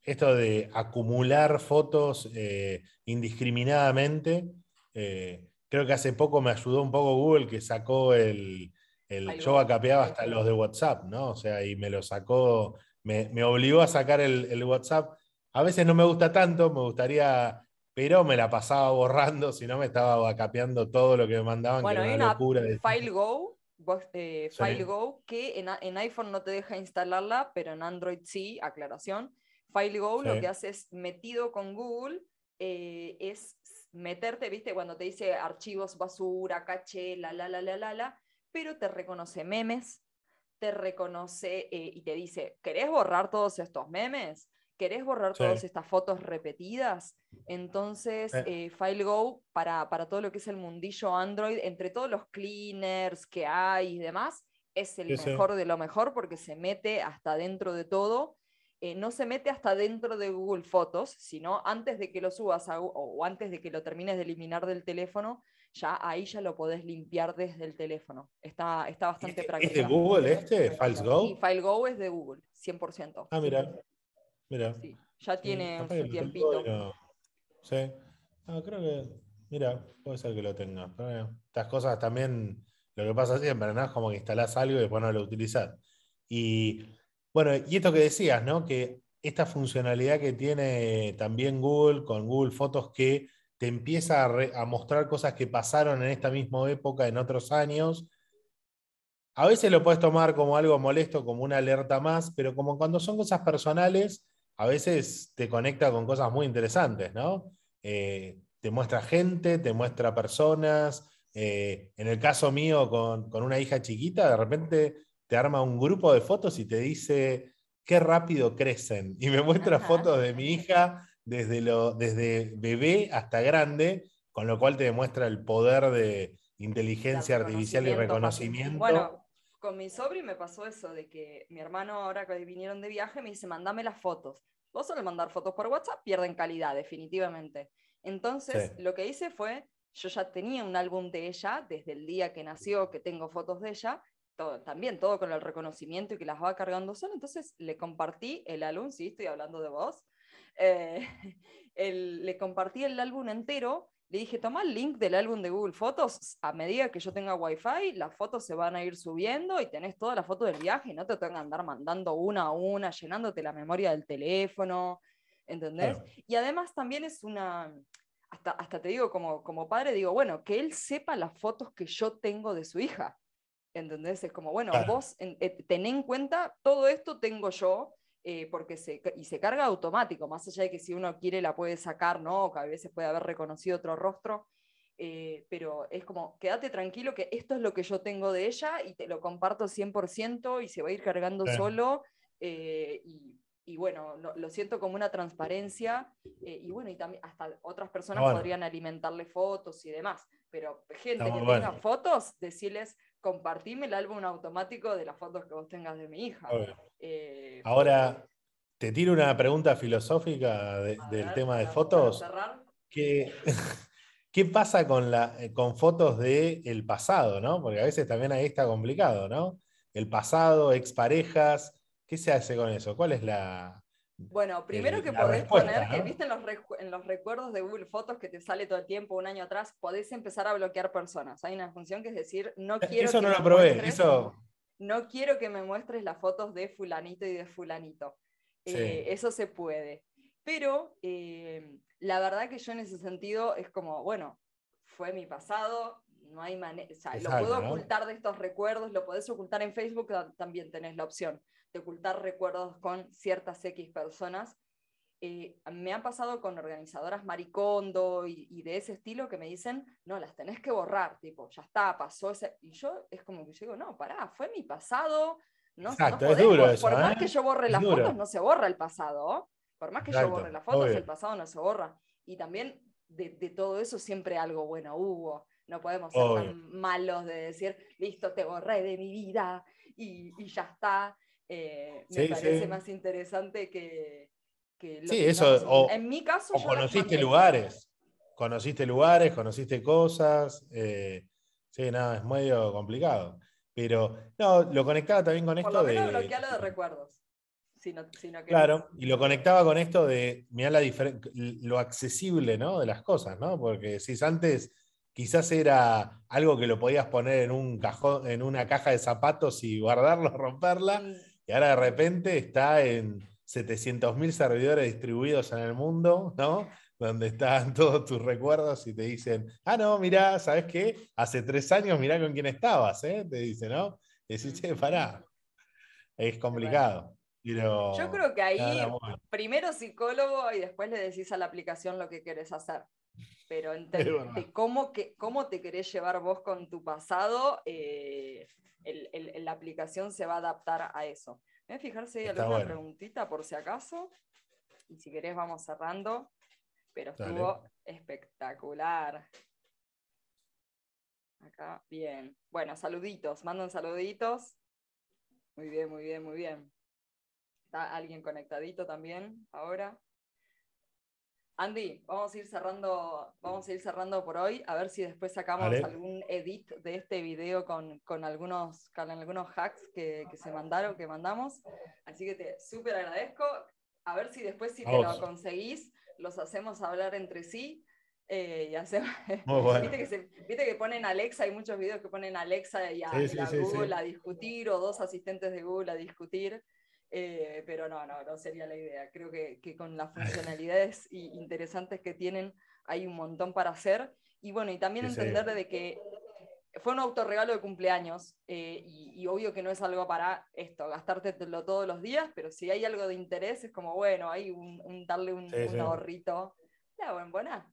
S2: Esto de acumular fotos eh, indiscriminadamente. Eh, creo que hace poco me ayudó un poco Google que sacó el. el yo acapeaba hasta los de WhatsApp, ¿no? O sea, y me lo sacó. Me, obligó a sacar el, WhatsApp. A veces no me gusta tanto, me gustaría pero me la pasaba borrando, si no me estaba capeando todo lo que me mandaban.
S1: Bueno, que era una locura. FileGo eh, FileGo, que en, iPhone no te deja instalarla, pero en Android sí, aclaración. FileGo lo que hace es metido con Google, eh, es meterte, viste, cuando te dice archivos basura, caché, la, la, la, la, la, la, pero te reconoce memes, te reconoce eh, y te dice, ¿querés borrar todos estos memes? ¿Querés borrar todas estas fotos repetidas? Entonces, eh. eh. FileGo, para, para todo lo que es el mundillo Android, entre todos los cleaners que hay y demás, es el mejor de lo mejor porque se mete hasta dentro de todo. Eh, no se mete hasta dentro de Google Fotos, sino antes de que lo subas o antes de que lo termines de eliminar del teléfono, ya ahí ya lo podés limpiar desde el teléfono. Está, está bastante práctico.
S2: ¿Es de Google este? ¿FileGo?
S1: Sí, FileGo es de Google, 100%.
S2: Ah, mira. Mira.
S1: ya tiene un tiempito.
S2: Sí. creo que, mira, puede ser que lo tenga. estas cosas también, lo que pasa siempre, ¿no? Es como que instalás algo y después no lo utilizás. Y bueno, y esto que decías, ¿no? Que esta funcionalidad que tiene también Google con Google Fotos que te empieza a, a, mostrar cosas que pasaron en esta misma época en otros años. A veces lo puedes tomar como algo molesto, como una alerta más, pero como cuando son cosas personales, a veces te conecta con cosas muy interesantes, ¿no? Eh, te muestra gente, te muestra personas. Eh, en el caso mío, con, una hija chiquita, de repente te arma un grupo de fotos y te dice qué rápido crecen. Y me muestra fotos de mi hija desde, lo, desde bebé hasta grande, con lo cual te demuestra el poder de inteligencia artificial y reconocimiento.
S1: Bueno, con mi sobri me pasó eso, de que mi hermano ahora que vinieron de viaje me dice, mandame las fotos. Vos solo mandar fotos por WhatsApp pierden calidad, definitivamente. Entonces, lo que hice fue, yo ya tenía un álbum de ella desde el día que nació, que tengo fotos de ella, todo, también todo con el reconocimiento y que las va cargando solo, entonces le compartí el álbum, sí, estoy hablando de vos, eh, le compartí el álbum entero le dije, toma el link del álbum de Google Fotos, a medida que yo tenga Wi-Fi, las fotos se van a ir subiendo y tenés todas las fotos del viaje y no te tengan que andar mandando una a una, llenándote la memoria del teléfono, ¿entendés? Y además también es una, hasta, hasta te digo como, como padre, digo, bueno, que él sepa las fotos que yo tengo de su hija, ¿entendés? Es como, bueno, vos eh, ten en cuenta, todo esto tengo yo, eh, porque se, y se carga automático, más allá de que si uno quiere la puede sacar, ¿no? que a veces puede haber reconocido otro rostro, eh, pero es como, quédate tranquilo que esto es lo que yo tengo de ella y te lo comparto 100% y se va a ir cargando solo. Eh, y y bueno, lo, siento como una transparencia, y bueno, y también hasta otras personas podrían alimentarle fotos y demás, pero gente que tenga fotos, decirles, compartime el álbum automático de las fotos que vos tengas de mi hija.
S2: Eh, Ahora, te tiro una pregunta filosófica del tema de fotos. ¿Qué, ¿Qué pasa con, la, con fotos del el pasado, no? Porque a veces también ahí está complicado, ¿no? El pasado, exparejas, ¿Qué se hace con eso? ¿Cuál es la...
S1: Bueno, primero que podés poner, que viste en los, en los, recuerdos de Google Fotos que te sale todo el tiempo, un año atrás, podés empezar a bloquear personas. Hay una función que es decir, no eh, quiero...
S2: Eso no lo probé, eso...
S1: No quiero que me muestres las fotos de fulanito y de fulanito. Eh, eso se puede. Pero eh, la verdad que yo en ese sentido es como, bueno, fue mi pasado, no hay manera, o sea, lo puedo ocultar de estos recuerdos, lo podés ocultar en Facebook, también tenés la opción de ocultar recuerdos con ciertas X personas. Eh, me ha pasado con organizadoras maricondo y, de ese estilo que me dicen, no, las tenés que borrar, tipo, ya está, pasó ese. Y yo es como que yo digo, no, pará, fue mi pasado. No,
S2: Exacto, es duro eso,
S1: Por más ¿eh? que yo borre las fotos, no se borra el pasado. Por más que yo borre las fotos, el pasado no se borra. Y también de, de, todo eso siempre algo bueno hubo. No podemos ser tan malos de decir, listo, te borré de mi vida y, y ya está. Eh, me parece más interesante que,
S2: que sí, eso,
S1: en mi caso.
S2: O conociste lugares, conociste lugares, conociste cosas. Eh, sí, nada, es medio complicado. Pero no, lo conectaba también con esto
S1: Por
S2: lo
S1: menos de. de recuerdos.
S2: claro, y lo conectaba con esto de mirar la lo accesible ¿no? de las cosas, ¿no? Porque si antes quizás era algo que lo podías poner en un cajón, en una caja de zapatos y guardarlo, romperla, mm. Y ahora de repente está en 700.000 servidores distribuidos en el mundo, ¿no? Donde están todos tus recuerdos y te dicen, ah, no, mirá, ¿sabes qué? Hace tres años mirá con quién estabas, ¿eh? Te dice, ¿no? Y decís, che, pará. Es complicado.
S1: Yo creo que ahí, primero psicólogo y después le decís a la aplicación lo que querés hacer. Pero de cómo, que, cómo te querés llevar vos con tu pasado, eh, la aplicación se va a adaptar a eso. Voy a fijar si hay alguna preguntita por si acaso. Y si querés vamos cerrando. Pero estuvo espectacular. Acá, bien. Bueno, saluditos, mandan saluditos. Muy bien, muy bien, muy bien. ¿Está alguien conectadito también ahora? Andy, vamos a ir cerrando, vamos a ir cerrando por hoy, a ver si después sacamos algún edit de este video con, algunos, algunos hacks que, se mandaron, que mandamos. Así que te súper agradezco. A ver si después, si te lo conseguís, los hacemos hablar entre sí. Eh, y hacemos, ¿Viste, que ¿Viste, que ponen Alexa? Hay muchos videos que ponen Alexa y a, Google a discutir, o dos asistentes de Google a discutir. Eh, pero no, no, no sería la idea. Creo que, que, con las funcionalidades interesantes que tienen hay un montón para hacer. Y bueno, y también entender de que fue un autorregalo de cumpleaños eh, y, obvio que no es algo para esto, gastártelo todos los días, pero si hay algo de interés es como, bueno, hay un, darle un, un ahorrito. Ya, bueno, buena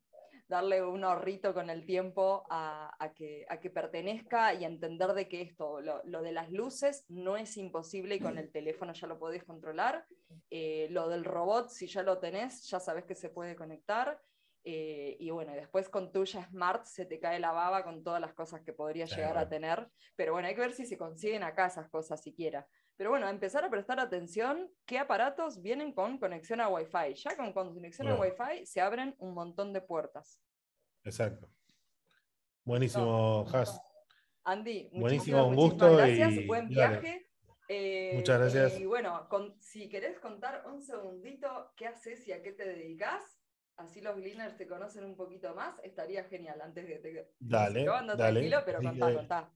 S1: darle un ahorrito con el tiempo a, que, a que, pertenezca y entender de que esto, lo, lo, de las luces no es imposible y con el teléfono ya lo podés controlar. Eh, lo del robot, si ya lo tenés, ya sabes que se puede conectar. Eh, y bueno, después con tuya Smart se te cae la baba con todas las cosas que podría llegar a tener. Pero bueno, hay que ver si se consiguen acá esas cosas siquiera. Pero bueno, empezar a prestar atención qué aparatos vienen con conexión a Wi-Fi. Ya con conexión a Wi-Fi se abren un montón de puertas.
S2: Exacto. Buenísimo, Has.
S1: Andy,
S2: buenísimo, un gusto.
S1: Gracias, buen viaje.
S2: Eh, Muchas gracias.
S1: Y bueno, si querés contar un segundito qué haces y a qué te dedicas, así los gleaners te conocen un poquito más, estaría genial antes de que te...
S2: Dale, dale. tranquilo,
S1: pero contá, contá.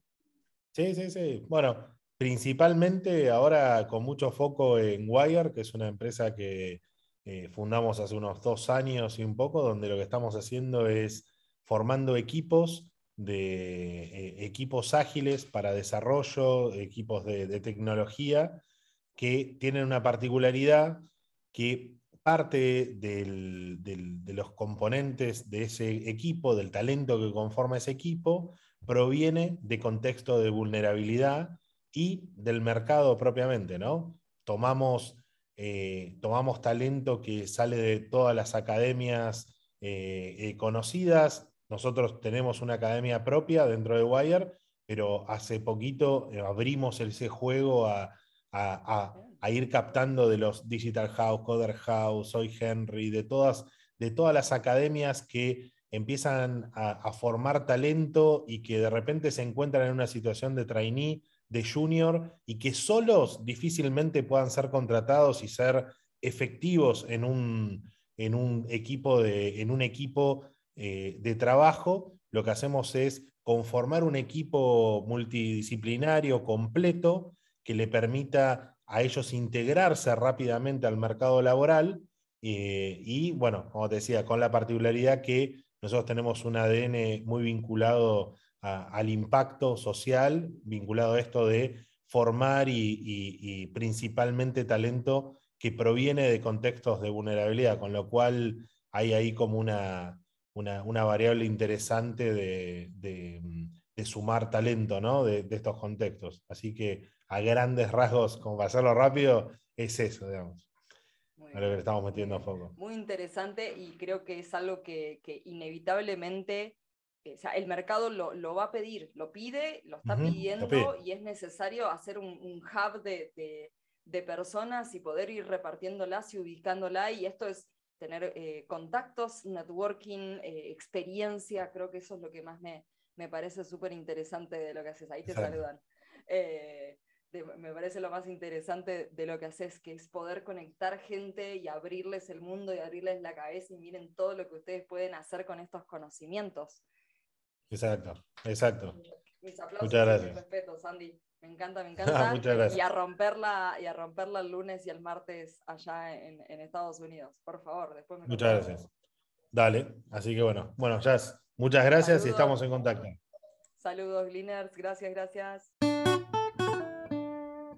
S2: Sí, sí, sí. Bueno, Principalmente ahora con mucho foco en Wire, que es una empresa que eh, fundamos hace unos dos años y un poco, donde lo que estamos haciendo es formando equipos de eh, equipos ágiles para desarrollo, equipos de, tecnología, que tienen una particularidad que parte de los componentes de ese equipo, del talento que conforma ese equipo, proviene de contexto de vulnerabilidad y del mercado propiamente, ¿no? Tomamos eh, tomamos talento que sale de todas las academias eh, conocidas. Nosotros tenemos una academia propia dentro de Wire, pero hace poquito abrimos ese juego a, ir captando de los Digital House, Coder House, Soy Henry, de todas, de todas las academias que empiezan a, formar talento y que de repente se encuentran en una situación de trainee, de junior, y que solos difícilmente puedan ser contratados y ser efectivos en un, en un equipo, de, en un equipo eh, de trabajo, lo que hacemos es conformar un equipo multidisciplinario completo que le permita a ellos integrarse rápidamente al mercado laboral eh, y, bueno, como te decía, con la particularidad que nosotros tenemos un ADN muy vinculado al impacto social, vinculado a esto de formar y, principalmente talento que proviene de contextos de vulnerabilidad, con lo cual hay ahí como una, una, variable interesante de, sumar talento ¿no? de, estos contextos. Así que a grandes rasgos, como para hacerlo rápido, es eso, digamos. Muy lo que estamos metiendo a foco.
S1: Muy interesante y creo que es algo que, inevitablemente eh, el mercado lo, va a pedir, lo pide, lo está pidiendo y es necesario hacer un, hub de, personas y poder ir repartiéndolas y ubicándolas y esto es tener eh, contactos, networking, eh, experiencia, creo que eso es lo que más me, parece súper interesante de lo que haces. Ahí te saludan me parece lo más interesante de lo que haces, que es poder conectar gente y abrirles el mundo y abrirles la cabeza y miren todo lo que ustedes pueden hacer con estos conocimientos.
S2: Exacto, exacto.
S1: Mis aplausos Muchas gracias. y respeto, Sandy. Me encanta, me encanta. Muchas gracias. Y a romperla, y a romperla el lunes y el martes allá en, Estados Unidos. Por favor, después me
S2: Muchas gracias. Dale, así que bueno, bueno, Jazz, muchas gracias y estamos en contacto.
S1: Saludos, Gliners, gracias, gracias.